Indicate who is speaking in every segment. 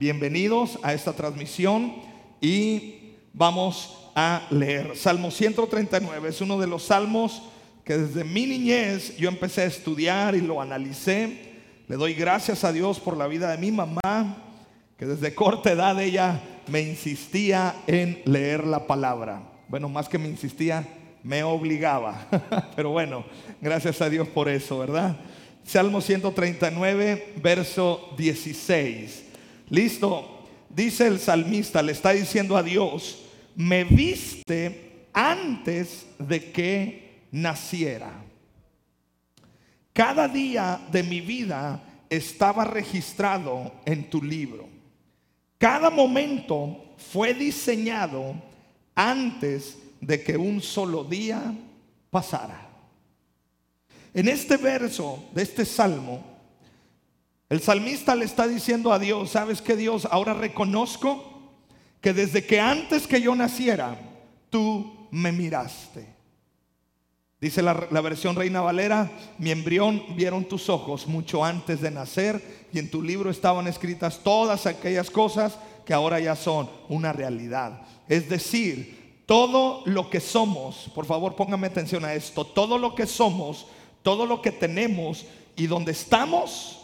Speaker 1: Bienvenidos a esta transmisión y vamos a leer. Salmo 139 es uno de los salmos que desde mi niñez yo empecé a estudiar y lo analicé. Le doy gracias a Dios por la vida de mi mamá, que desde corta edad ella me insistía en leer la palabra. Bueno, más que me insistía, me obligaba. Pero bueno, gracias a Dios por eso, ¿verdad? Salmo 139, verso 16. Listo. Dice el salmista, le está diciendo a Dios, me viste antes de que naciera. Cada día de mi vida estaba registrado en tu libro. Cada momento fue diseñado antes de que un solo día pasara. En este verso de este salmo, el salmista le está diciendo a Dios, ¿sabes que Dios? Ahora reconozco que desde que antes que yo naciera, tú me miraste. Dice la, la, versión Reina Valera, mi embrión vieron tus ojos mucho antes de nacer y en tu libro estaban escritas todas aquellas cosas que ahora ya son una realidad. Es decir, todo lo que somos, por favor póngame atención a esto, todo lo que somos, todo lo que tenemos y donde estamos,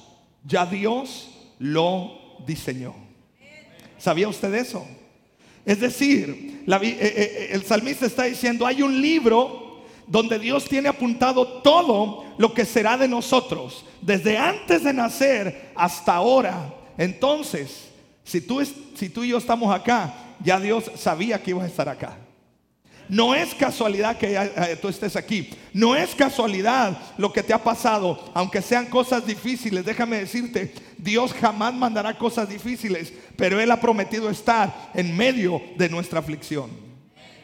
Speaker 1: ya Dios lo diseñó. ¿Sabía usted eso? Es decir, la, eh, eh, el salmista está diciendo, hay un libro donde Dios tiene apuntado todo lo que será de nosotros, desde antes de nacer hasta ahora. Entonces, si tú, si tú y yo estamos acá, ya Dios sabía que ibas a estar acá. No es casualidad que eh, tú estés aquí. No es casualidad lo que te ha pasado, aunque sean cosas difíciles. Déjame decirte, Dios jamás mandará cosas difíciles, pero Él ha prometido estar en medio de nuestra aflicción.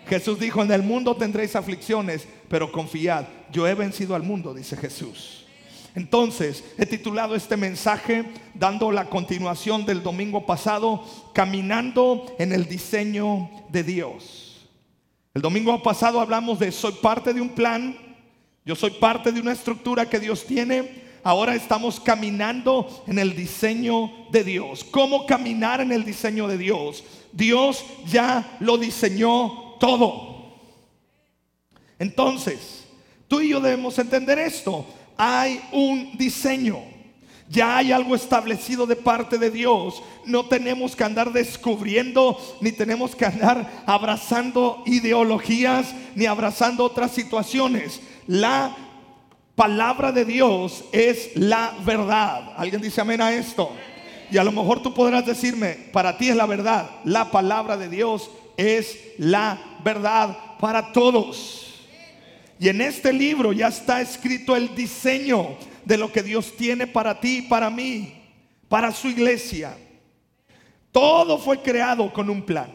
Speaker 1: Jesús dijo, en el mundo tendréis aflicciones, pero confiad, yo he vencido al mundo, dice Jesús. Entonces, he titulado este mensaje dando la continuación del domingo pasado, caminando en el diseño de Dios. El domingo pasado hablamos de soy parte de un plan, yo soy parte de una estructura que Dios tiene. Ahora estamos caminando en el diseño de Dios. ¿Cómo caminar en el diseño de Dios? Dios ya lo diseñó todo. Entonces, tú y yo debemos entender esto. Hay un diseño. Ya hay algo establecido de parte de Dios. No tenemos que andar descubriendo, ni tenemos que andar abrazando ideologías, ni abrazando otras situaciones. La palabra de Dios es la verdad. ¿Alguien dice amén a esto? Y a lo mejor tú podrás decirme, para ti es la verdad. La palabra de Dios es la verdad para todos. Y en este libro ya está escrito el diseño de lo que Dios tiene para ti para mí, para su iglesia. Todo fue creado con un plan.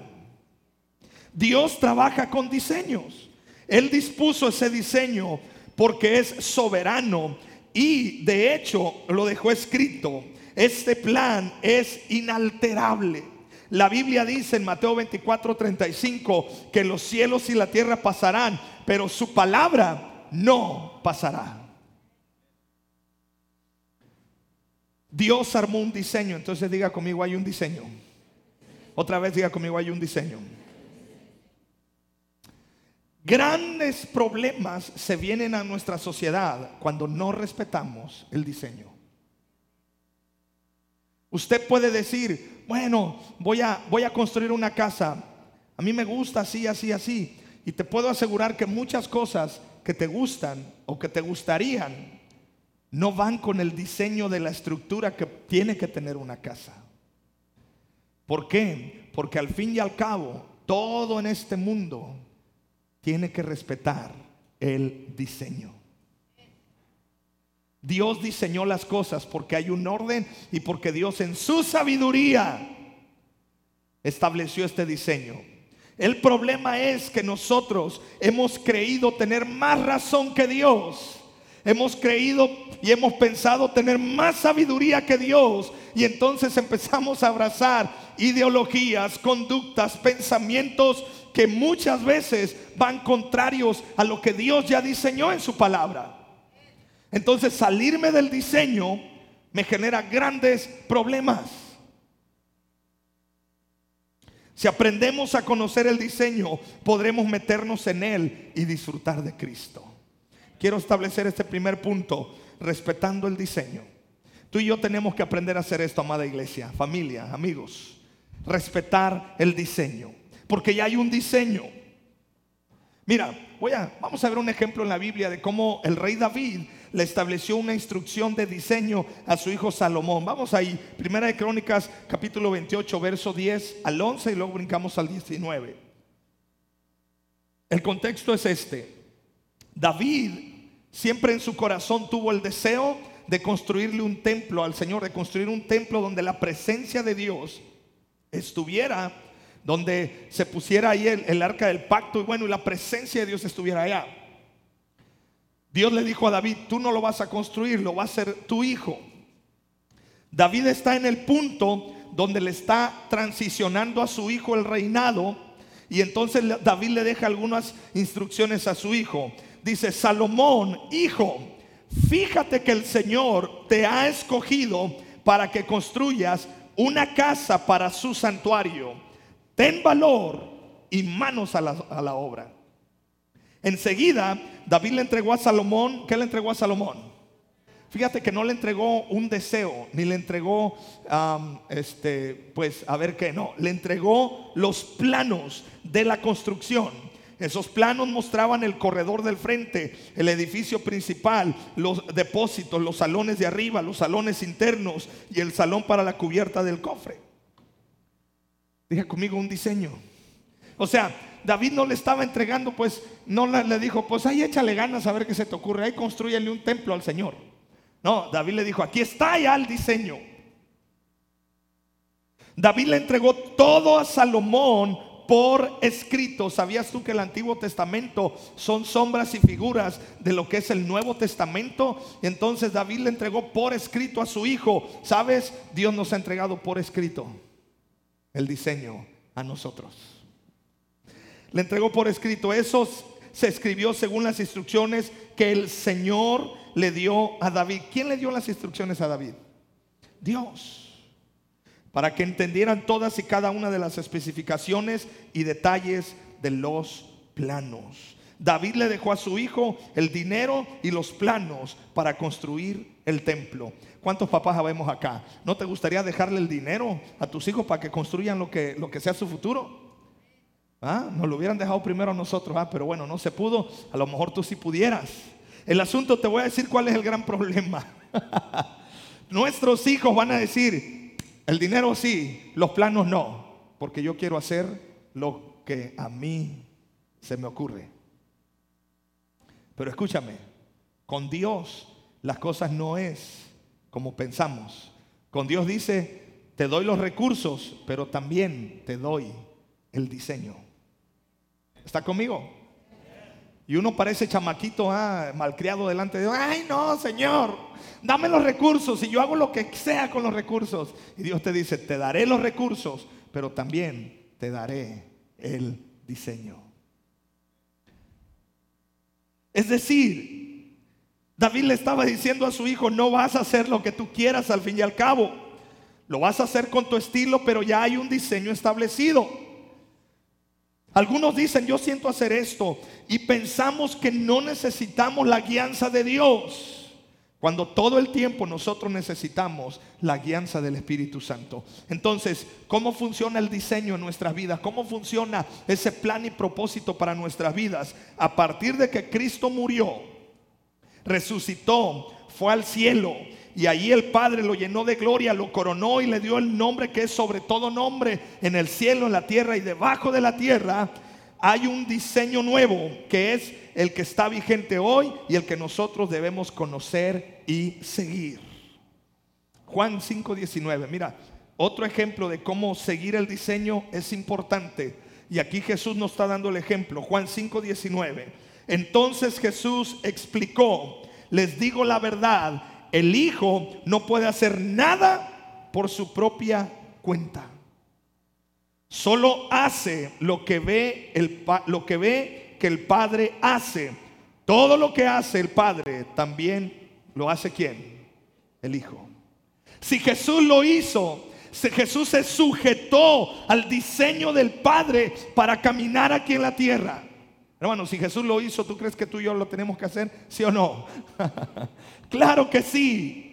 Speaker 1: Dios trabaja con diseños. Él dispuso ese diseño porque es soberano y de hecho lo dejó escrito. Este plan es inalterable. La Biblia dice en Mateo 24, 35 que los cielos y la tierra pasarán, pero su palabra no pasará. Dios armó un diseño, entonces diga conmigo, hay un diseño. Otra vez diga conmigo, hay un diseño. Grandes problemas se vienen a nuestra sociedad cuando no respetamos el diseño. Usted puede decir, bueno, voy a, construir una casa. A mí me gusta así, así, así. Y te puedo asegurar que muchas cosas que te gustan o que te gustarían no van con el diseño de la estructura que tiene que tener una casa. ¿Por qué? Porque al fin y al cabo, todo en este mundo tiene que respetar el diseño. Dios diseñó las cosas porque hay un orden y porque Dios en su sabiduría estableció este diseño. El problema es que nosotros hemos creído tener más razón que Dios hemos creído y hemos pensado tener más sabiduría que Dios y entonces empezamos a abrazar ideologías, conductas, pensamientos que muchas veces van contrarios a lo que Dios ya diseñó en su palabra. Entonces salirme del diseño me genera grandes problemas. Si aprendemos a conocer el diseño, podremos meternos en él y disfrutar de Cristo. Quiero establecer este primer punto, respetando el diseño. Tú y yo tenemos que aprender a hacer esto, amada iglesia, familia, amigos. Respetar el diseño. Porque ya hay un diseño. Mira, voy a, vamos a ver un ejemplo en la Biblia de cómo el rey David le estableció una instrucción de diseño a su hijo Salomón. Vamos ahí, Primera de Crónicas, capítulo 28, verso 10 al 11 y luego brincamos al 19. El contexto es este. David siempre en su corazón tuvo el deseo de construirle un templo al Señor, de construir un templo donde la presencia de Dios estuviera, donde se pusiera ahí el, el arca del pacto y bueno, y la presencia de Dios estuviera allá. Dios le dijo a David, tú no lo vas a construir, lo va a hacer tu hijo. David está en el punto donde le está transicionando a su hijo el reinado y entonces David le deja algunas instrucciones a su hijo. Dice, Salomón, hijo, fíjate que el Señor te ha escogido para que construyas una casa para su santuario. Ten valor y manos a la, a la obra. Enseguida, David le entregó a Salomón, ¿qué le entregó a Salomón? Fíjate que no le entregó un deseo, ni le entregó, este, pues, a ver qué, no, le entregó los planos de la construcción. Esos planos mostraban el corredor del frente, el edificio principal, los depósitos, los salones de arriba, los salones internos y el salón para la cubierta del cofre. Diga conmigo un diseño. O sea, David no le estaba entregando, pues no le, dijo, pues ahí échale ganas a ver qué se te ocurre, ahí construyele un templo al Señor. No, David le dijo, aquí está ya el diseño. David le entregó todo a Salomón por escrito. ¿Sabías tú que el Antiguo Testamento son sombras y figuras de lo que es el Nuevo Testamento? Entonces David le entregó por escrito a su hijo. ¿Sabes? Dios nos ha entregado por escrito el diseño a nosotros le entregó por escrito. Eso se escribió según las instrucciones que el Señor le dio a David. ¿Quién le dio las instrucciones a David? Dios. Para que entendieran todas y cada una de las especificaciones y detalles de los planos. David le dejó a su hijo el dinero y los planos para construir el templo. ¿Cuántos papás habemos acá? ¿No te gustaría dejarle el dinero a tus hijos para que construyan lo que, lo que sea su futuro? ¿Ah? Nos lo hubieran dejado primero a nosotros, ¿ah? pero bueno, no se pudo. A lo mejor tú sí pudieras. El asunto, te voy a decir cuál es el gran problema. Nuestros hijos van a decir, el dinero sí, los planos no, porque yo quiero hacer lo que a mí se me ocurre. Pero escúchame, con Dios las cosas no es como pensamos. Con Dios dice, te doy los recursos, pero también te doy el diseño. ¿Está conmigo? Y uno parece chamaquito ah, malcriado delante de Dios. Ay, no, Señor, dame los recursos y yo hago lo que sea con los recursos. Y Dios te dice, te daré los recursos, pero también te daré el diseño. Es decir, David le estaba diciendo a su hijo, no vas a hacer lo que tú quieras al fin y al cabo. Lo vas a hacer con tu estilo, pero ya hay un diseño establecido. Algunos dicen, yo siento hacer esto y pensamos que no necesitamos la guianza de Dios. Cuando todo el tiempo nosotros necesitamos la guianza del Espíritu Santo. Entonces, ¿cómo funciona el diseño en nuestras vidas? ¿Cómo funciona ese plan y propósito para nuestras vidas? A partir de que Cristo murió, resucitó, fue al cielo y allí el Padre lo llenó de gloria, lo coronó y le dio el nombre que es sobre todo nombre en el cielo, en la tierra y debajo de la tierra. Hay un diseño nuevo que es el que está vigente hoy y el que nosotros debemos conocer y seguir. Juan 5:19, mira, otro ejemplo de cómo seguir el diseño es importante. Y aquí Jesús nos está dando el ejemplo. Juan 5:19. Entonces Jesús explicó, les digo la verdad, el hijo no puede hacer nada por su propia cuenta. Solo hace lo que ve el lo que ve que el padre hace. Todo lo que hace el padre también lo hace quién? El hijo. Si Jesús lo hizo Jesús se sujetó al diseño del Padre para caminar aquí en la tierra. Hermano, si Jesús lo hizo, ¿tú crees que tú y yo lo tenemos que hacer? ¿Sí o no? claro que sí.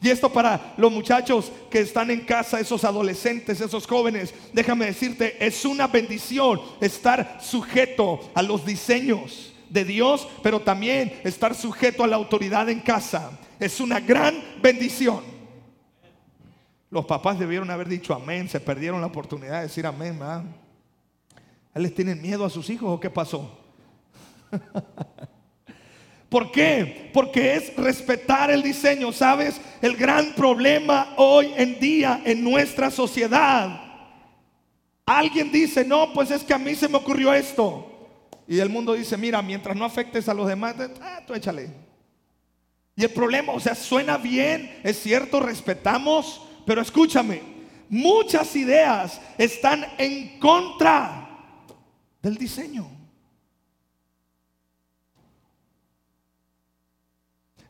Speaker 1: Y esto para los muchachos que están en casa, esos adolescentes, esos jóvenes, déjame decirte, es una bendición estar sujeto a los diseños de Dios, pero también estar sujeto a la autoridad en casa. Es una gran bendición. Los papás debieron haber dicho amén, se perdieron la oportunidad de decir amén. ¿Les tienen miedo a sus hijos o qué pasó? ¿Por qué? Porque es respetar el diseño. ¿Sabes? El gran problema hoy en día en nuestra sociedad. Alguien dice, no, pues es que a mí se me ocurrió esto. Y el mundo dice, mira, mientras no afectes a los demás, ah, tú échale. Y el problema, o sea, suena bien, es cierto, respetamos, pero escúchame, muchas ideas están en contra del diseño.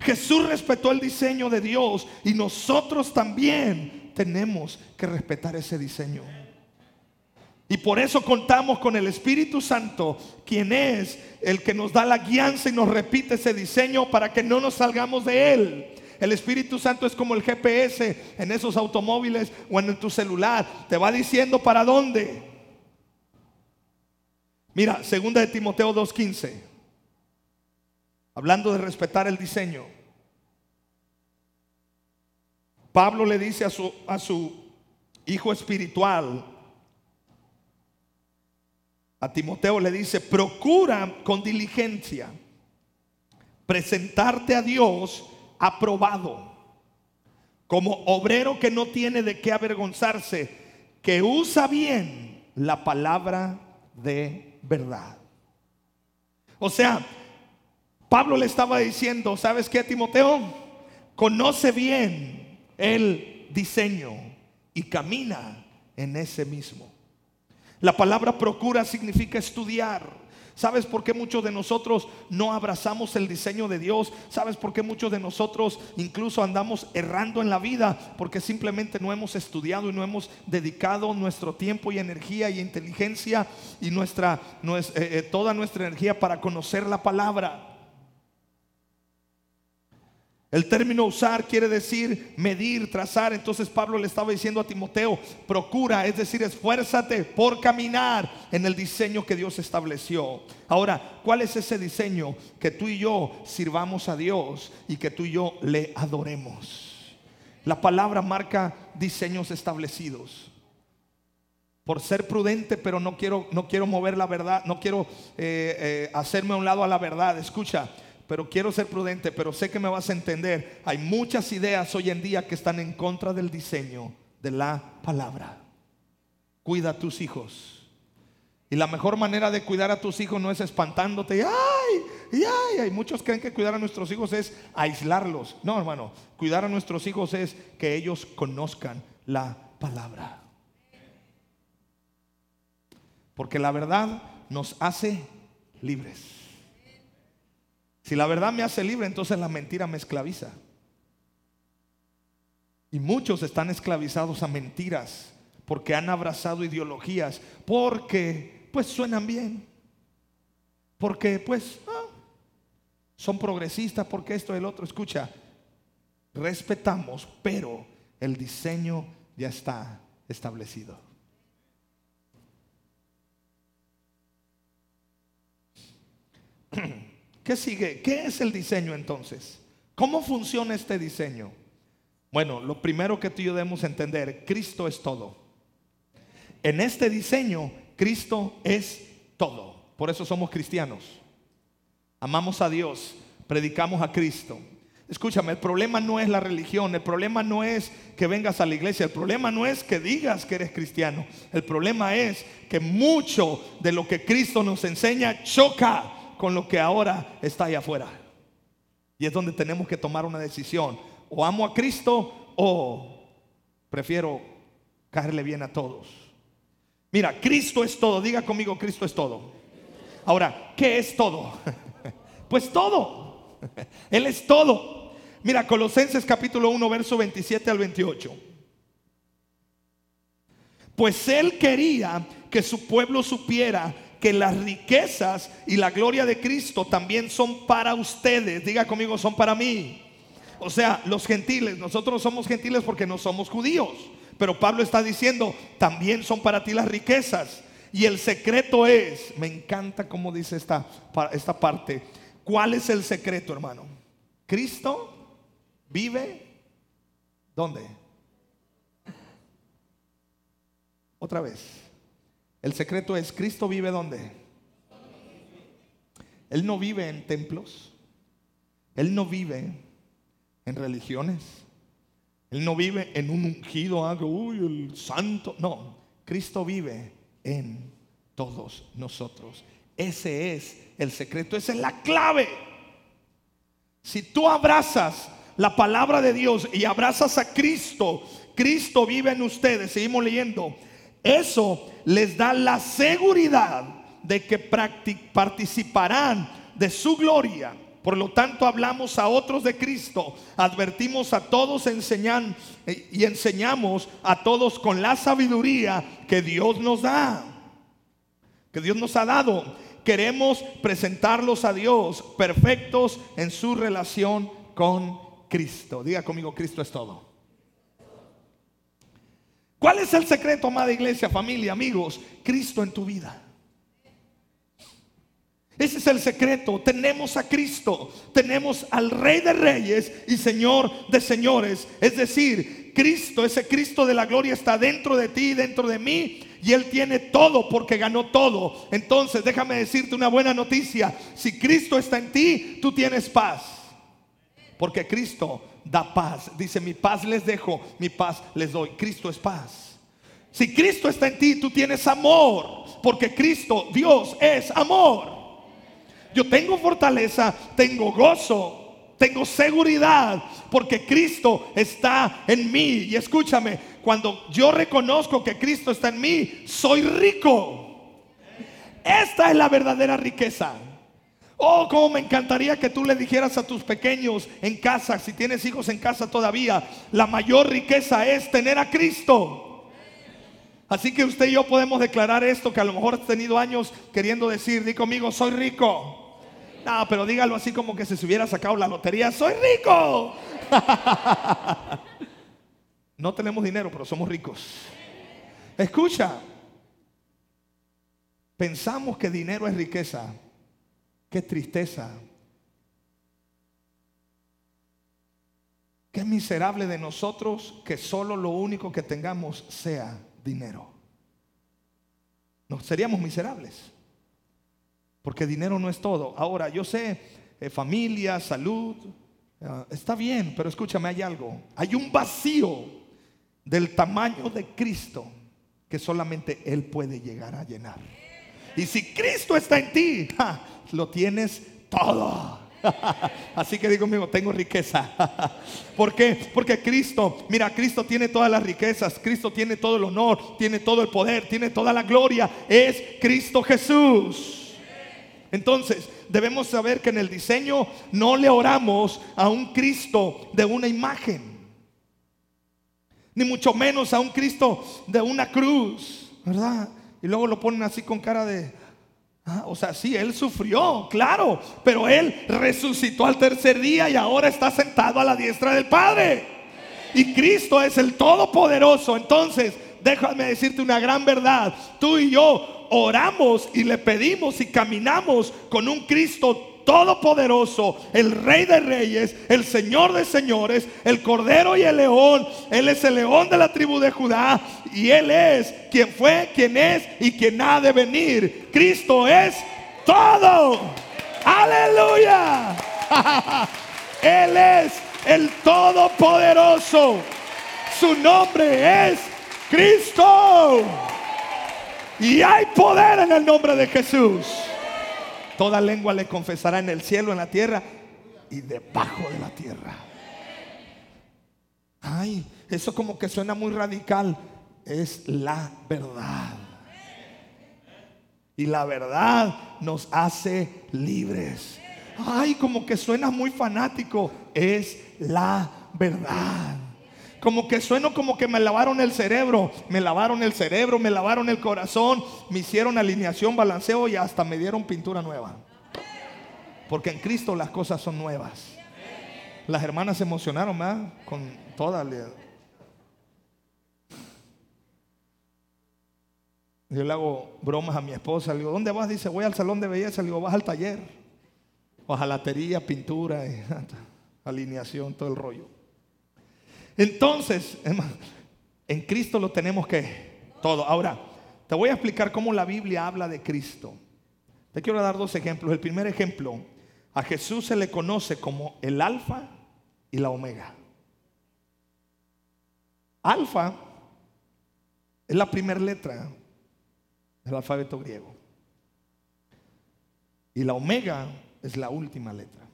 Speaker 1: Jesús respetó el diseño de Dios y nosotros también tenemos que respetar ese diseño. Y por eso contamos con el Espíritu Santo, quien es el que nos da la guianza y nos repite ese diseño para que no nos salgamos de él. El Espíritu Santo es como el GPS en esos automóviles o en tu celular. Te va diciendo para dónde. Mira, segunda de Timoteo 2.15. Hablando de respetar el diseño. Pablo le dice a su, a su hijo espiritual, a Timoteo le dice, procura con diligencia presentarte a Dios aprobado, como obrero que no tiene de qué avergonzarse, que usa bien la palabra de verdad. O sea, Pablo le estaba diciendo, ¿sabes qué, Timoteo? Conoce bien el diseño y camina en ese mismo. La palabra procura significa estudiar. ¿Sabes por qué muchos de nosotros no abrazamos el diseño de Dios? ¿Sabes por qué muchos de nosotros incluso andamos errando en la vida? Porque simplemente no hemos estudiado y no hemos dedicado nuestro tiempo y energía y inteligencia y nuestra, eh, eh, toda nuestra energía para conocer la palabra. El término usar quiere decir medir, trazar. Entonces Pablo le estaba diciendo a Timoteo, procura, es decir, esfuérzate por caminar en el diseño que Dios estableció. Ahora, ¿cuál es ese diseño? Que tú y yo sirvamos a Dios y que tú y yo le adoremos. La palabra marca diseños establecidos. Por ser prudente, pero no quiero, no quiero mover la verdad, no quiero eh, eh, hacerme a un lado a la verdad. Escucha, pero quiero ser prudente, pero sé que me vas a entender. Hay muchas ideas hoy en día que están en contra del diseño de la palabra. Cuida a tus hijos. Y la mejor manera de cuidar a tus hijos no es espantándote. Ay, ay, ay. Muchos creen que cuidar a nuestros hijos es aislarlos. No, hermano. Cuidar a nuestros hijos es que ellos conozcan la palabra. Porque la verdad nos hace libres. Si la verdad me hace libre, entonces la mentira me esclaviza. Y muchos están esclavizados a mentiras porque han abrazado ideologías, porque pues suenan bien, porque pues ah, son progresistas, porque esto el otro. Escucha, respetamos, pero el diseño ya está establecido. ¿Qué sigue? ¿Qué es el diseño entonces? ¿Cómo funciona este diseño? Bueno, lo primero que tú y yo debemos entender, Cristo es todo. En este diseño, Cristo es todo. Por eso somos cristianos. Amamos a Dios, predicamos a Cristo. Escúchame, el problema no es la religión, el problema no es que vengas a la iglesia, el problema no es que digas que eres cristiano, el problema es que mucho de lo que Cristo nos enseña choca con lo que ahora está allá afuera. Y es donde tenemos que tomar una decisión. O amo a Cristo o prefiero caerle bien a todos. Mira, Cristo es todo. Diga conmigo, Cristo es todo. Ahora, ¿qué es todo? Pues todo. Él es todo. Mira, Colosenses capítulo 1, verso 27 al 28. pues él quería que su pueblo supiera que las riquezas y la gloria de Cristo también son para ustedes. Diga conmigo, son para mí. O sea, los gentiles, nosotros somos gentiles porque no somos judíos. Pero Pablo está diciendo, también son para ti las riquezas. Y el secreto es, me encanta cómo dice esta, esta parte, ¿cuál es el secreto, hermano? Cristo vive, ¿dónde? Otra vez. El secreto es, ¿Cristo vive dónde? Él no vive en templos. Él no vive en religiones. Él no vive en un ungido, algo, uy, el santo. No, Cristo vive en todos nosotros. Ese es el secreto, esa es la clave. Si tú abrazas la palabra de Dios y abrazas a Cristo, Cristo vive en ustedes. Seguimos leyendo. Eso les da la seguridad de que participarán de su gloria. Por lo tanto, hablamos a otros de Cristo, advertimos a todos enseñan, y enseñamos a todos con la sabiduría que Dios nos da, que Dios nos ha dado. Queremos presentarlos a Dios perfectos en su relación con Cristo. Diga conmigo, Cristo es todo. ¿Cuál es el secreto, amada iglesia, familia, amigos? Cristo en tu vida. Ese es el secreto. Tenemos a Cristo, tenemos al Rey de Reyes y Señor de Señores. Es decir, Cristo, ese Cristo de la gloria está dentro de ti, dentro de mí. Y Él tiene todo porque ganó todo. Entonces, déjame decirte una buena noticia. Si Cristo está en ti, tú tienes paz. Porque Cristo da paz. Dice, mi paz les dejo, mi paz les doy. Cristo es paz. Si Cristo está en ti, tú tienes amor. Porque Cristo, Dios es amor. Yo tengo fortaleza, tengo gozo, tengo seguridad, porque Cristo está en mí. Y escúchame, cuando yo reconozco que Cristo está en mí, soy rico. Esta es la verdadera riqueza. Oh, cómo me encantaría que tú le dijeras a tus pequeños en casa, si tienes hijos en casa todavía, la mayor riqueza es tener a Cristo. Así que usted y yo podemos declarar esto que a lo mejor has tenido años queriendo decir, di conmigo, soy rico. No, pero dígalo así como que si se hubiera sacado la lotería, soy rico. no tenemos dinero, pero somos ricos. Escucha, pensamos que dinero es riqueza. Qué tristeza. Qué miserable de nosotros que solo lo único que tengamos sea dinero. Nos seríamos miserables. Porque dinero no es todo. Ahora, yo sé, eh, familia, salud, eh, está bien, pero escúchame, hay algo. Hay un vacío del tamaño de Cristo que solamente Él puede llegar a llenar. Y si Cristo está en ti, lo tienes todo. Así que digo conmigo, tengo riqueza. ¿Por qué? Porque Cristo, mira, Cristo tiene todas las riquezas, Cristo tiene todo el honor, tiene todo el poder, tiene toda la gloria. Es Cristo Jesús. Entonces, debemos saber que en el diseño no le oramos a un Cristo de una imagen, ni mucho menos a un Cristo de una cruz, ¿verdad? Y luego lo ponen así con cara de, Ah, o sea, sí, Él sufrió, claro, pero Él resucitó al tercer día y ahora está sentado a la diestra del Padre. Y Cristo es el Todopoderoso. Entonces, déjame decirte una gran verdad. Tú y yo oramos y le pedimos y caminamos con un Cristo todopoderoso, el Rey de Reyes, el Señor de Señores, el Cordero y el León. Él es el León de la tribu de Judá y Él es quien fue, quien es y quien ha de venir. Cristo es todo. Aleluya. Él es el Todopoderoso. Su nombre es Cristo. Y hay poder en el nombre de Jesús. Toda lengua le confesará en el cielo, en la tierra y debajo de la tierra. Ay, eso como que suena muy radical. Es la verdad. Y la verdad nos hace libres. Ay, como que suena muy fanático. Es la verdad. Como que sueno como que me lavaron el cerebro, me lavaron el cerebro, me lavaron el corazón, me hicieron alineación, balanceo y hasta me dieron pintura nueva. Porque en Cristo las cosas son nuevas. Las hermanas se emocionaron más con toda Yo le hago bromas a mi esposa. Le digo, ¿dónde vas? Dice, voy al salón de belleza. Le digo, vas al taller. Ojalatería, pintura, alineación, todo el rollo. Entonces, en Cristo lo tenemos que todo. Ahora, te voy a explicar cómo la Biblia habla de Cristo. Te quiero dar dos ejemplos. El primer ejemplo, a Jesús se le conoce como el alfa y la omega. Alfa es la primera letra del alfabeto griego. Y la omega es la última letra.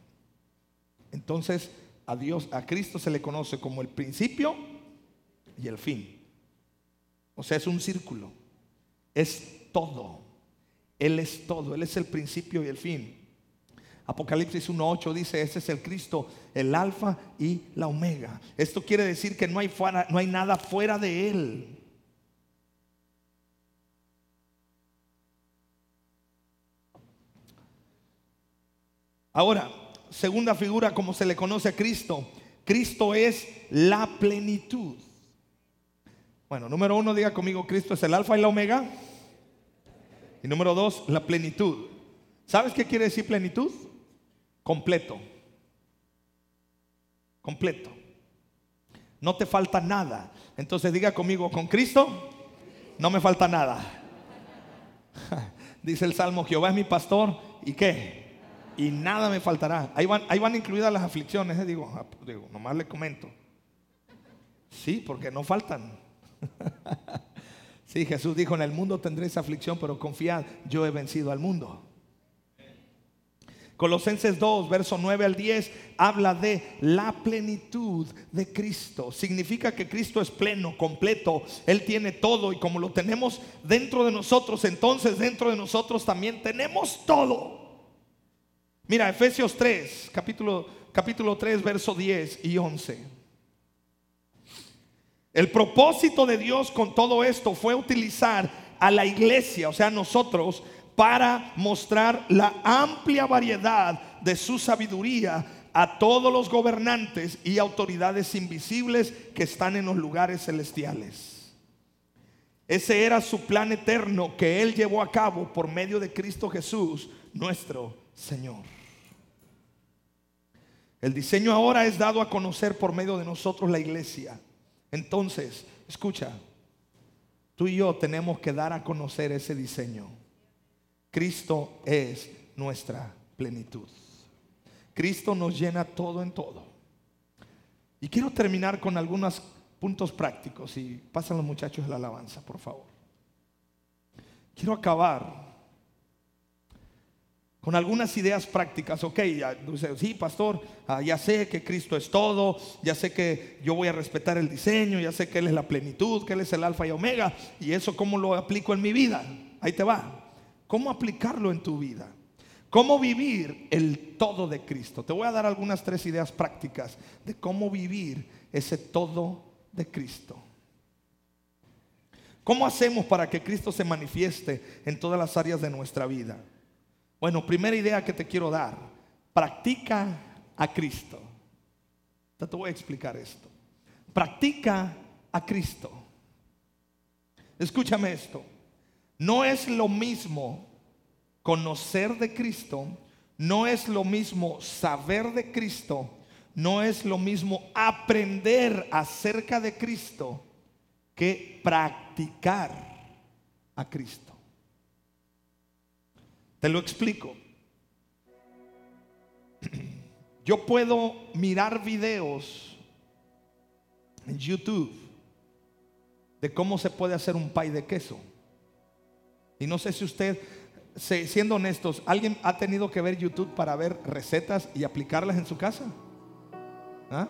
Speaker 1: Entonces, a Dios, a Cristo se le conoce como el principio y el fin. O sea, es un círculo. Es todo. Él es todo. Él es el principio y el fin. Apocalipsis 1.8 dice, ese es el Cristo, el alfa y la omega. Esto quiere decir que no hay, no hay nada fuera de Él. Ahora, segunda figura como se le conoce a Cristo, Cristo es la plenitud. Bueno, número uno, diga conmigo, Cristo es el alfa y la omega. Y número dos, la plenitud. ¿Sabes qué quiere decir plenitud? completo. Completo. No te falta nada. Entonces diga conmigo, con Cristo no me falta nada. Dice el Salmo, Jehová es mi pastor y qué? Y nada me faltará. Ahí van, incluidas las aflicciones, eh, digo, ah, digo, nomás le comento. Sí, porque no faltan. sí, Jesús dijo, en el mundo tendréis aflicción, pero confiad, yo he vencido al mundo. Colosenses 2, verso 9 al 10, habla de la plenitud de Cristo. Significa que Cristo es pleno, completo. Él tiene todo y como lo tenemos dentro de nosotros, entonces dentro de nosotros también tenemos todo. Mira, Efesios 3, capítulo, capítulo 3, verso 10 y 11. El propósito de Dios con todo esto fue utilizar a la iglesia, o sea, nosotros, para mostrar la amplia variedad de su sabiduría a todos los gobernantes y autoridades invisibles que están en los lugares celestiales. Ese era su plan eterno que Él llevó a cabo por medio de Cristo Jesús, nuestro Señor. El diseño ahora es dado a conocer por medio de nosotros la iglesia. Entonces, escucha, tú y yo tenemos que dar a conocer ese diseño. Cristo es nuestra plenitud. Cristo nos llena todo en todo. Y quiero terminar con algunos puntos prácticos y pasan los muchachos la alabanza, por favor. Quiero acabar con algunas ideas prácticas. Ok, ya, sí, pastor, ah, ya sé que Cristo es todo, ya sé que yo voy a respetar el diseño, ya sé que Él es la plenitud, que Él es el alfa y omega, y eso cómo lo aplico en mi vida. Ahí te va cómo aplicarlo en tu vida. Cómo vivir el todo de Cristo. Te voy a dar algunas tres ideas prácticas de cómo vivir ese todo de Cristo. ¿Cómo hacemos para que Cristo se manifieste en todas las áreas de nuestra vida? Bueno, primera idea que te quiero dar, practica a Cristo. Te, voy a explicar esto. Practica a Cristo. Escúchame esto. No es lo mismo conocer de Cristo, no es lo mismo saber de Cristo, no es lo mismo aprender acerca de Cristo que practicar a Cristo. Te lo explico. Yo puedo mirar videos en YouTube de cómo se puede hacer un pay de queso. Y no sé si usted, siendo honestos, ¿alguien ha tenido que ver YouTube para ver recetas y aplicarlas en su casa? ¿Ah?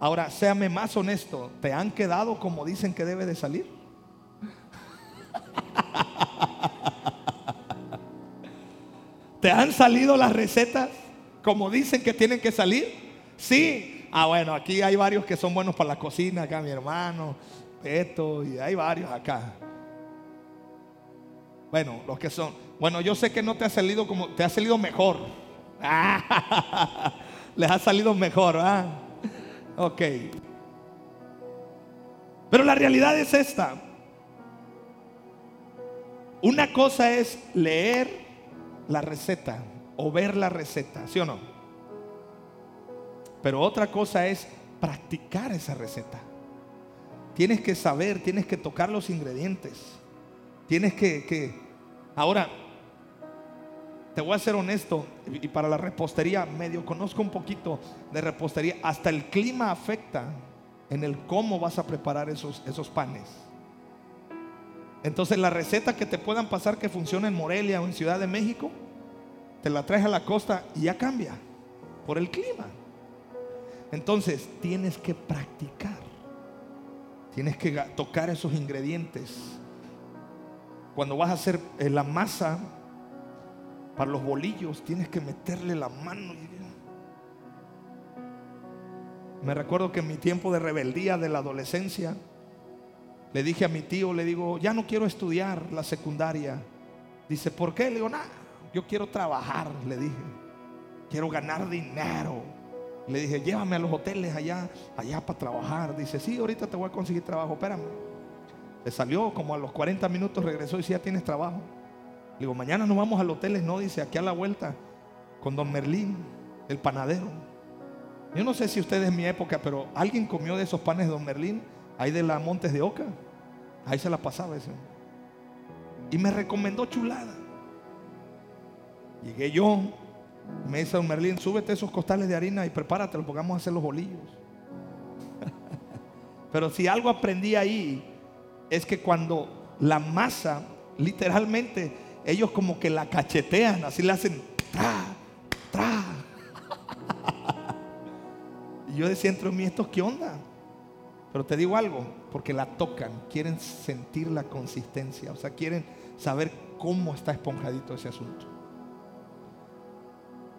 Speaker 1: Ahora, séame más honesto, ¿te han quedado como dicen que debe de salir? ¿Te han salido las recetas como dicen que tienen que salir? Sí, Ah, bueno, aquí hay varios que son buenos para la cocina, acá mi hermano, Peto, y hay varios acá. Bueno, los que son. Bueno, yo sé que no te ha salido como, te ha salido mejor. les ha salido mejor, ¿ah? Ok. Pero la realidad es esta. Una cosa es leer la receta o ver la receta, ¿sí o no? Pero otra cosa es practicar esa receta. Tienes que saber, tienes que tocar los ingredientes. Tienes que, que... Ahora, te voy a ser honesto, y para la repostería medio conozco un poquito de repostería, hasta el clima afecta en el cómo vas a preparar esos, esos panes. Entonces la receta que te puedan pasar que funcione en Morelia o en Ciudad de México, te la traes a la costa y ya cambia por el clima. Entonces tienes que practicar, tienes que tocar esos ingredientes. Cuando vas a hacer eh, la masa, para los bolillos tienes que meterle la mano. Me recuerdo que en mi tiempo de rebeldía de la adolescencia, le dije a mi tío, le digo, ya no quiero estudiar la secundaria. Dice, ¿por qué? Le digo, nada, yo quiero trabajar, le dije. Quiero ganar dinero. Le dije, llévame a los hoteles allá, allá para trabajar. Dice, sí, ahorita te voy a conseguir trabajo, espérame. Le salió como a los 40 minutos, regresó y dice, ya tienes trabajo. Digo, mañana nos vamos al hotel, no, dice, aquí a la vuelta, con don Merlín, el panadero. Yo no sé si ustedes en mi época, pero alguien comió de esos panes de don Merlín, ahí de la Montes de Oca. Ahí se la pasaba ese. Y me recomendó chulada. Llegué yo, me dice don Merlín, súbete esos costales de harina y prepárate, porque vamos a hacer los bolillos. pero si algo aprendí ahí, es que cuando la masa, literalmente, ellos como que la cachetean, así le hacen tra, tra. y yo decía entre mí, ¿estos qué onda? Pero te digo algo, porque la tocan, quieren sentir la consistencia, o sea, quieren saber cómo está esponjadito ese asunto.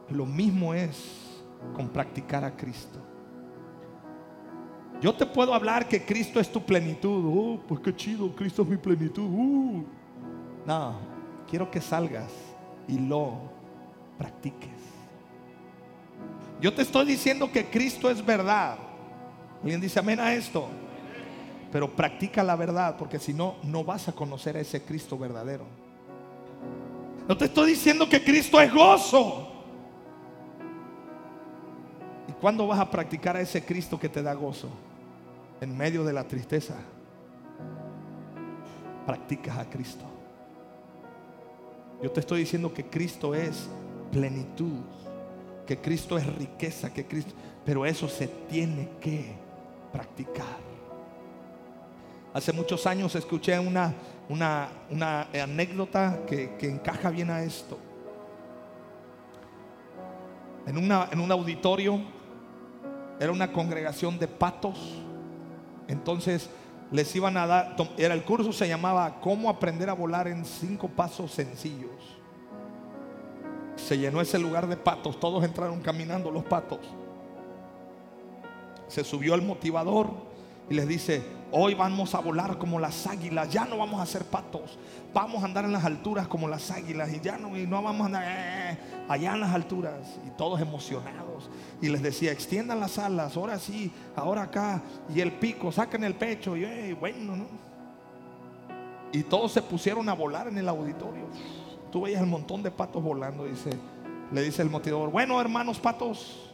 Speaker 1: Lo mismo es con practicar a Cristo. Yo te puedo hablar que Cristo es tu plenitud. Oh, pues qué chido, Cristo es mi plenitud. Uh. No, quiero que salgas y lo practiques. Yo te estoy diciendo que Cristo es verdad. Alguien dice amén a esto. Pero practica la verdad, porque si no, no vas a conocer a ese Cristo verdadero. No te estoy diciendo que Cristo es gozo. ¿Y cuándo vas a practicar a ese Cristo que te da gozo? En medio de la tristeza. Practicas a Cristo. Yo te estoy diciendo que Cristo es plenitud, que Cristo es riqueza, que Cristo, pero eso se tiene que practicar. Hace muchos años escuché una, una, anécdota que, encaja bien a esto. En, una, en un auditorio era una congregación de patos. Entonces les iban a dar, era el curso se llamaba Cómo aprender a volar en cinco pasos sencillos. Se llenó ese lugar de patos, todos entraron caminando los patos. Se subió el motivador y les dice, hoy vamos a volar como las águilas, ya no vamos a ser patos, vamos a andar en las alturas como las águilas y ya no, y no vamos a andar eh, allá en las alturas. Y todos emocionados. Y les decía, extiendan las alas, ahora sí, ahora acá, y el pico, saquen el pecho, y bueno, ¿no? Y todos se pusieron a volar en el auditorio. Tú veías el montón de patos volando, dice, le dice el motivador, bueno hermanos patos,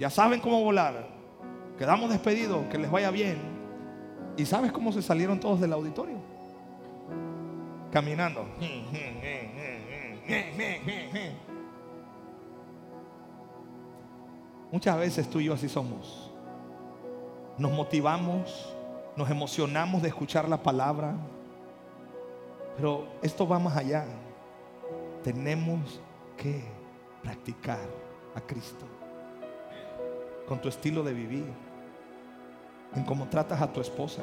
Speaker 1: ya saben cómo volar, quedamos despedidos, que les vaya bien. ¿Y sabes cómo se salieron todos del auditorio? Caminando. Muchas veces tú y yo así somos. Nos motivamos, nos emocionamos de escuchar la palabra, pero esto va más allá. Tenemos que practicar a Cristo con tu estilo de vivir, en cómo tratas a tu esposa,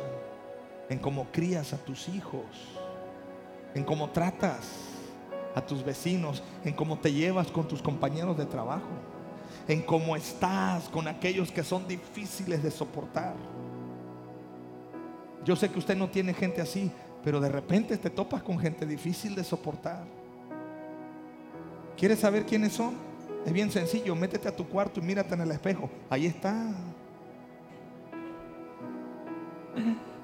Speaker 1: en cómo crías a tus hijos, en cómo tratas a tus vecinos, en cómo te llevas con tus compañeros de trabajo en cómo estás con aquellos que son difíciles de soportar. Yo sé que usted no tiene gente así, pero de repente te topas con gente difícil de soportar. ¿Quieres saber quiénes son? Es bien sencillo, métete a tu cuarto y mírate en el espejo. Ahí está.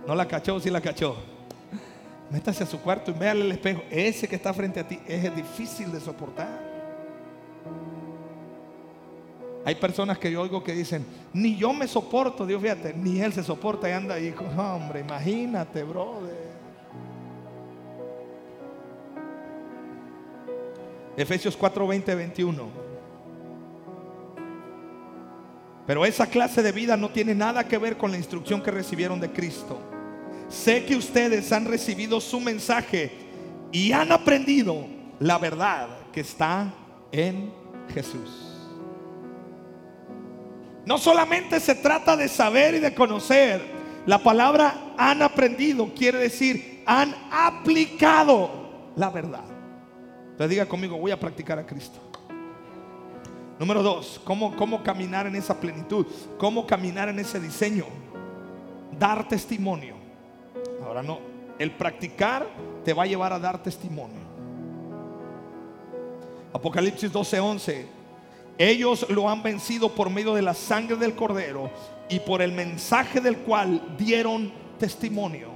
Speaker 1: No la cachó, sí la cachó. Métase a su cuarto y véale el espejo. Ese que está frente a ti es difícil de soportar. Hay personas que yo oigo que dicen, ni yo me soporto, Dios fíjate, ni él se soporta y anda ahí. Hombre, imagínate, brother. Efesios 4, 20, 21. Pero esa clase de vida no tiene nada que ver con la instrucción que recibieron de Cristo. Sé que ustedes han recibido su mensaje y han aprendido la verdad que está en Jesús. No solamente se trata de saber y de conocer, la palabra han aprendido quiere decir han aplicado la verdad. Entonces diga conmigo, voy a practicar a Cristo. Número dos, ¿cómo, cómo caminar en esa plenitud? ¿Cómo caminar en ese diseño? Dar testimonio. Ahora no, el practicar te va a llevar a dar testimonio. Apocalipsis 12:11. Ellos lo han vencido por medio de la sangre del cordero y por el mensaje del cual dieron testimonio.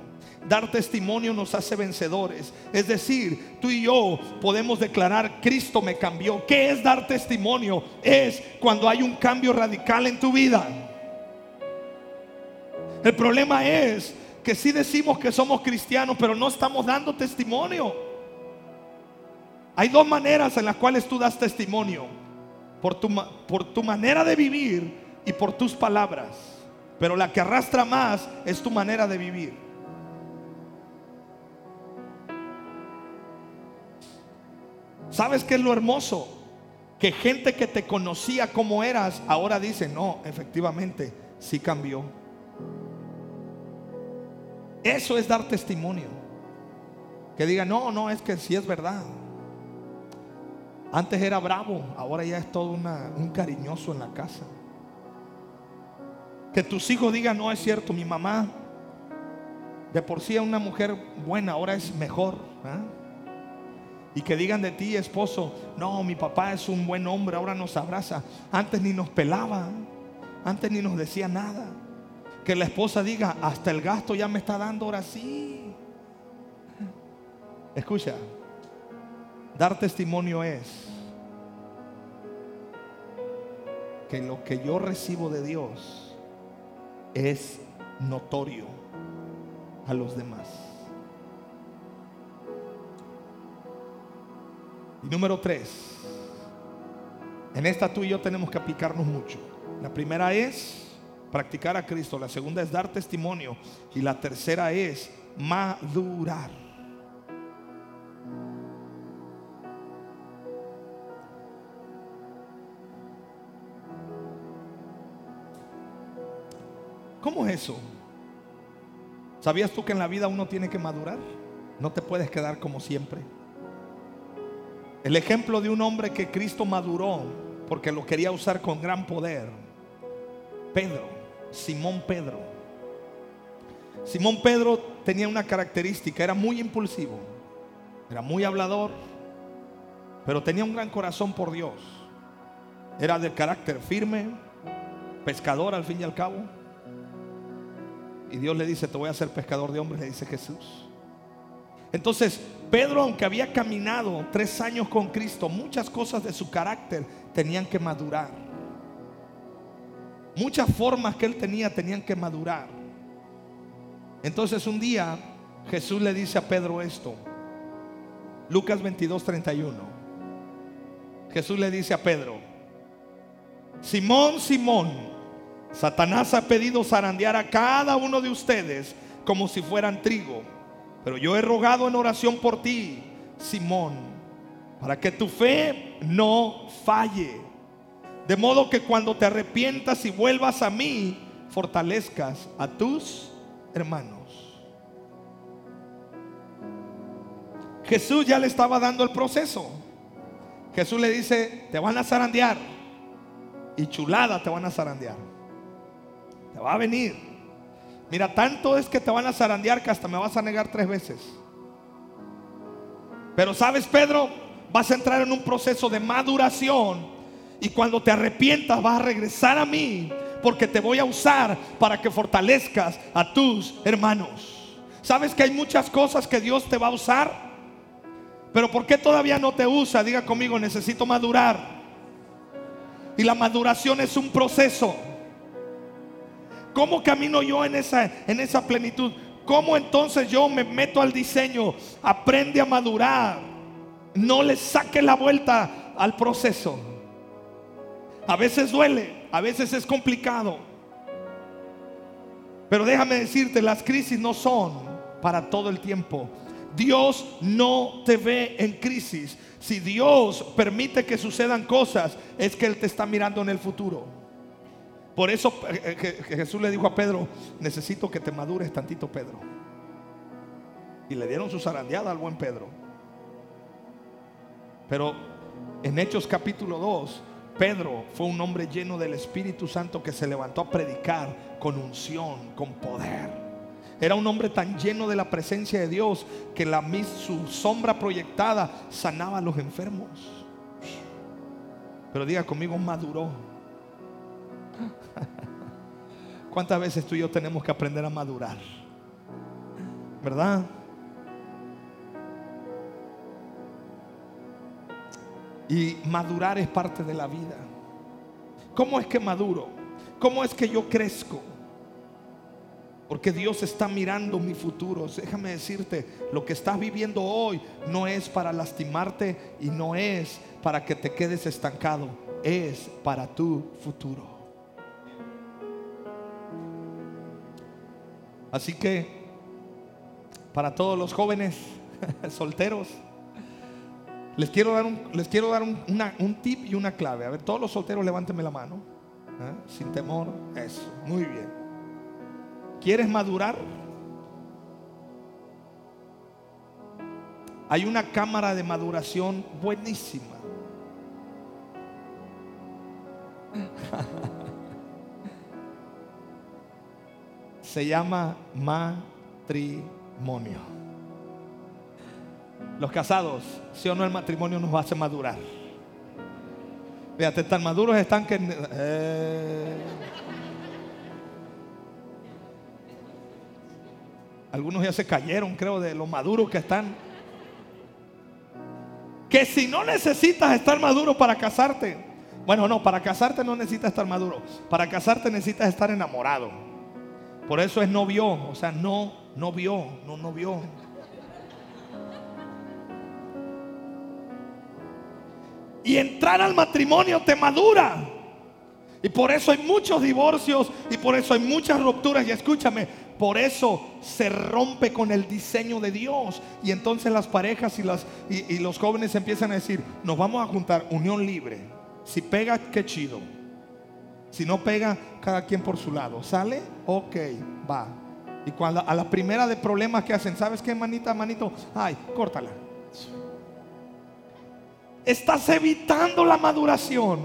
Speaker 1: Dar testimonio nos hace vencedores. Es decir, tú y yo podemos declarar, Cristo me cambió. ¿Qué es dar testimonio? Es cuando hay un cambio radical en tu vida. El problema es que si decimos que somos cristianos, pero no estamos dando testimonio. Hay dos maneras en las cuales tú das testimonio. Por tu, por tu manera de vivir y por tus palabras. Pero la que arrastra más es tu manera de vivir. ¿Sabes qué es lo hermoso? Que gente que te conocía como eras, ahora dice, no, efectivamente, sí cambió. Eso es dar testimonio. Que diga, no, no, es que sí es verdad. Antes era bravo, ahora ya es todo un cariñoso en la casa. Que tus hijos digan, no es cierto, mi mamá de por sí es una mujer buena, ahora es mejor. ¿ah? Y que digan de ti, esposo, no, mi papá es un buen hombre, ahora nos abraza. Antes ni nos pelaba, antes ni nos decía nada. Que la esposa diga, hasta el gasto ya me está dando ahora sí. Escucha, dar testimonio es que lo que yo recibo de Dios es notorio a los demás. Y número tres, en esta tú y yo tenemos que aplicarnos mucho. La primera es practicar a Cristo, la segunda es dar testimonio y la tercera es madurar. ¿Cómo es eso? ¿Sabías tú que en la vida uno tiene que madurar? No te puedes quedar como siempre. El ejemplo de un hombre que Cristo maduró porque lo quería usar con gran poder. Pedro, Simón Pedro. Simón Pedro tenía una característica, era muy impulsivo, era muy hablador, pero tenía un gran corazón por Dios. Era de carácter firme, pescador al fin y al cabo. Y Dios le dice, te voy a hacer pescador de hombres, le dice Jesús. Entonces, Pedro, aunque había caminado tres años con Cristo, muchas cosas de su carácter tenían que madurar. Muchas formas que él tenía tenían que madurar. Entonces un día Jesús le dice a Pedro esto. Lucas 22, 31. Jesús le dice a Pedro, Simón, Simón, Satanás ha pedido zarandear a cada uno de ustedes como si fueran trigo. Pero yo he rogado en oración por ti, Simón, para que tu fe no falle. De modo que cuando te arrepientas y vuelvas a mí, fortalezcas a tus hermanos. Jesús ya le estaba dando el proceso. Jesús le dice, te van a zarandear. y chulada te van a zarandear. Te va a venir. Mira, tanto es que te van a zarandear que hasta me vas a negar tres veces. Pero sabes, Pedro, vas a entrar en un proceso de maduración y cuando te arrepientas vas a regresar a mí porque te voy a usar para que fortalezcas a tus hermanos. ¿Sabes que hay muchas cosas que Dios te va a usar? Pero ¿por qué todavía no te usa? Diga conmigo, necesito madurar. Y la maduración es un proceso. ¿Cómo camino yo en esa, en esa plenitud? ¿Cómo entonces yo me meto al diseño? Aprende a madurar. No le saque la vuelta al proceso. A veces duele, a veces es complicado. Pero déjame decirte, las crisis no son para todo el tiempo. Dios no te ve en crisis. Si Dios permite que sucedan cosas, es que Él te está mirando en el futuro. Por eso eh, eh, Jesús le dijo a Pedro, necesito que te madures tantito, Pedro. Y le dieron su zarandeada al buen Pedro. Pero en Hechos capítulo 2, Pedro fue un hombre lleno del Espíritu Santo que se levantó a predicar con unción, con poder. Era un hombre tan lleno de la presencia de Dios que la, su sombra proyectada sanaba a los enfermos. Pero diga conmigo, maduró. ¿Cuántas veces tú y yo tenemos que aprender a madurar? ¿Verdad? Y madurar es parte de la vida. ¿Cómo es que maduro? ¿Cómo es que yo crezco? Porque Dios está mirando mi futuro. Déjame decirte, lo que estás viviendo hoy no es para lastimarte y no es para que te quedes estancado. Es para tu futuro. Así que, para todos los jóvenes solteros, les quiero dar un, les quiero dar un, tip y una clave. A ver, todos los solteros levántenme la mano. ¿eh? Sin temor. Eso. Muy bien. ¿Quieres madurar? Hay una cámara de maduración buenísima. Se llama matrimonio. Los casados, si o no el matrimonio nos hacer madurar. Fíjate, tan maduros están que... Eh, algunos ya se cayeron, creo, de lo maduros que están. Que si no necesitas estar maduro para casarte, bueno, no, para casarte no necesitas estar maduro. Para casarte necesitas estar enamorado. Por eso es novio, o sea, no, no vio, no, no vio. Y entrar al matrimonio te madura. Y por eso hay muchos divorcios y por eso hay muchas rupturas. Y escúchame, por eso se rompe con el diseño de Dios. Y entonces las parejas y, las, y, los jóvenes empiezan a decir, nos vamos a juntar unión libre. Si pega, qué chido. Si no pega, cada quien por su lado. ¿Sale? Ok, va. Y cuando a la primera de problemas que hacen, ¿sabes qué, manita, manito? Ay, córtala. Estás evitando la maduración.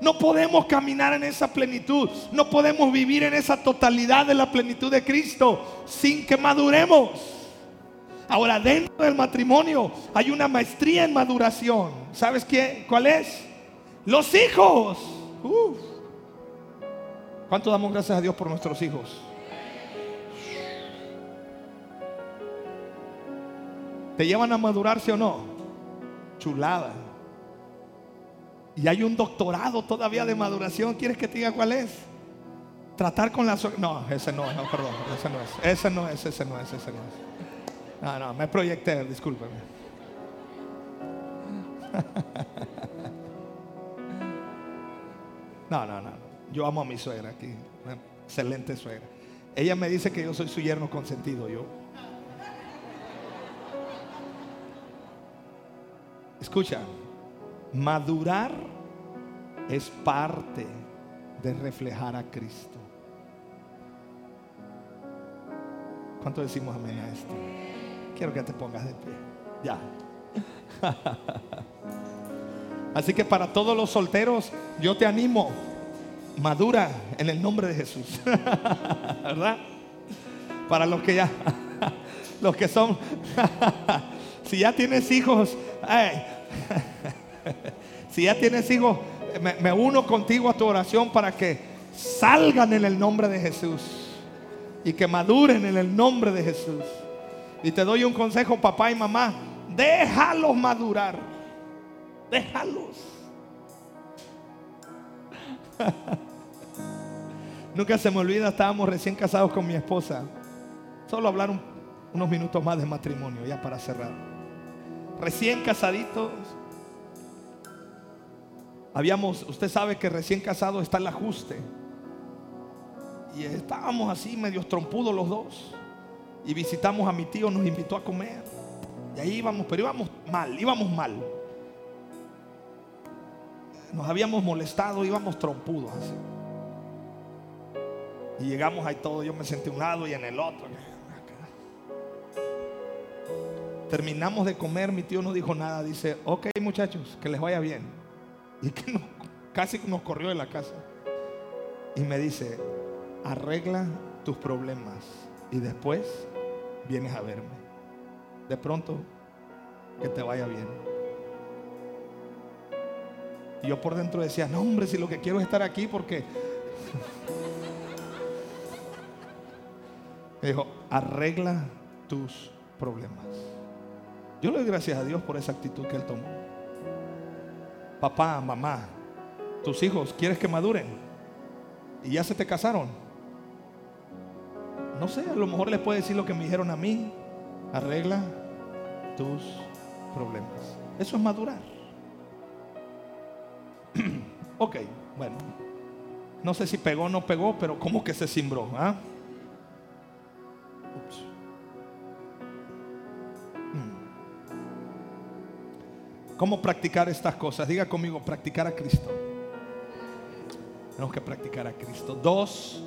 Speaker 1: No podemos caminar en esa plenitud. No podemos vivir en esa totalidad de la plenitud de Cristo sin que maduremos. Ahora, dentro del matrimonio hay una maestría en maduración. ¿Sabes qué? ¿Cuál es? Los hijos. ¿Cuánto damos gracias a Dios por nuestros hijos? ¿Te llevan a madurarse o no? chulada. Y hay un doctorado todavía de maduración. ¿Quieres que te diga cuál es? Tratar con la No, ese no, no, perdón, ese no es. Ese no es, ese no es, ese no es. No, no, me proyecté, discúlpeme. No, no, no. Yo amo a mi suegra aquí. Excelente suegra. Ella me dice que yo soy su yerno consentido. Yo Escucha, madurar es parte de reflejar a Cristo. ¿Cuánto decimos amén a esto? Quiero que te pongas de pie. Ya. Así que para todos los solteros, yo te animo, madura en el nombre de Jesús. ¿Verdad? Para los que ya, los que son, si ya tienes hijos, si ya tienes hijos, me, me uno contigo a tu oración para que salgan en el nombre de Jesús y que maduren en el nombre de Jesús. Y te doy un consejo, papá y mamá, déjalos madurar. Déjalos. Nunca se me olvida, estábamos recién casados con mi esposa. Solo hablar unos minutos más de matrimonio, ya para cerrar. Recién casaditos. Habíamos, usted sabe que recién casado está el ajuste. Y estábamos así, medios trompudos los dos. Y visitamos a mi tío, nos invitó a comer. Y ahí íbamos, pero íbamos mal, íbamos mal. Nos habíamos molestado, íbamos trompudos así. Y llegamos ahí todo, yo me senté un lado y en el otro. Terminamos de comer, mi tío no dijo nada, dice, ok muchachos, que les vaya bien. Y que casi nos corrió de la casa. Y me dice, arregla tus problemas y después vienes a verme. De pronto, que te vaya bien. Y yo por dentro decía, no hombre, si lo que quiero es estar aquí porque... Me dijo, arregla tus problemas. Yo le doy gracias a Dios por esa actitud que él tomó. Papá, mamá, tus hijos, ¿quieres que maduren? ¿Y ya se te casaron? No sé, a lo mejor les puede decir lo que me dijeron a mí. Arregla tus problemas. Eso es madurar. Ok, bueno. No sé si pegó o no pegó, pero ¿cómo que se cimbró? ¿ah? Hmm. ¿Cómo practicar estas cosas? Diga conmigo, practicar a Cristo. Tenemos que practicar a Cristo. Dos,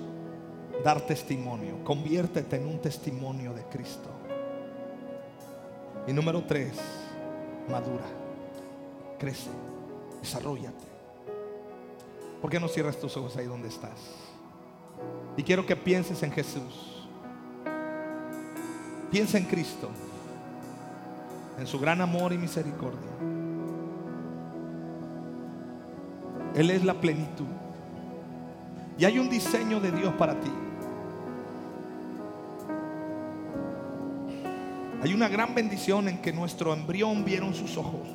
Speaker 1: dar testimonio. Conviértete en un testimonio de Cristo. Y número tres, madura. Crece. Desarrollate. ¿Por qué no cierras tus ojos ahí donde estás? Y quiero que pienses en Jesús. Piensa en Cristo. En su gran amor y misericordia. Él es la plenitud. Y hay un diseño de Dios para ti. Hay una gran bendición en que nuestro embrión vieron sus ojos.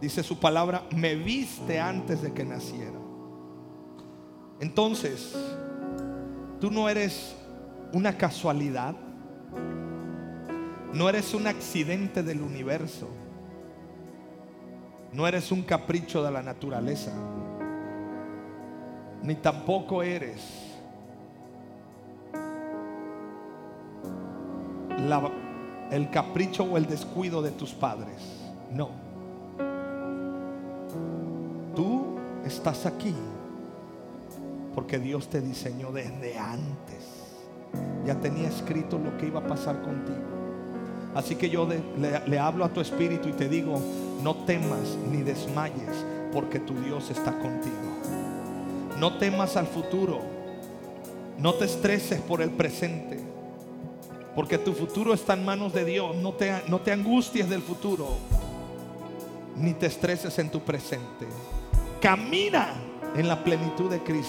Speaker 1: Dice su palabra, me viste antes de que naciera. Entonces, tú no eres una casualidad. No eres un accidente del universo. No eres un capricho de la naturaleza. Ni tampoco eres el capricho o el descuido de tus padres. No. Estás aquí porque Dios te diseñó desde antes. Ya tenía escrito lo que iba a pasar contigo. Así que yo le, hablo a tu espíritu y te digo, no temas ni desmayes porque tu Dios está contigo. No temas al futuro. No te estreses por el presente. Porque tu futuro está en manos de Dios. No te, no te angusties del futuro. Ni te estreses en tu presente. Camina en la plenitud de Cristo.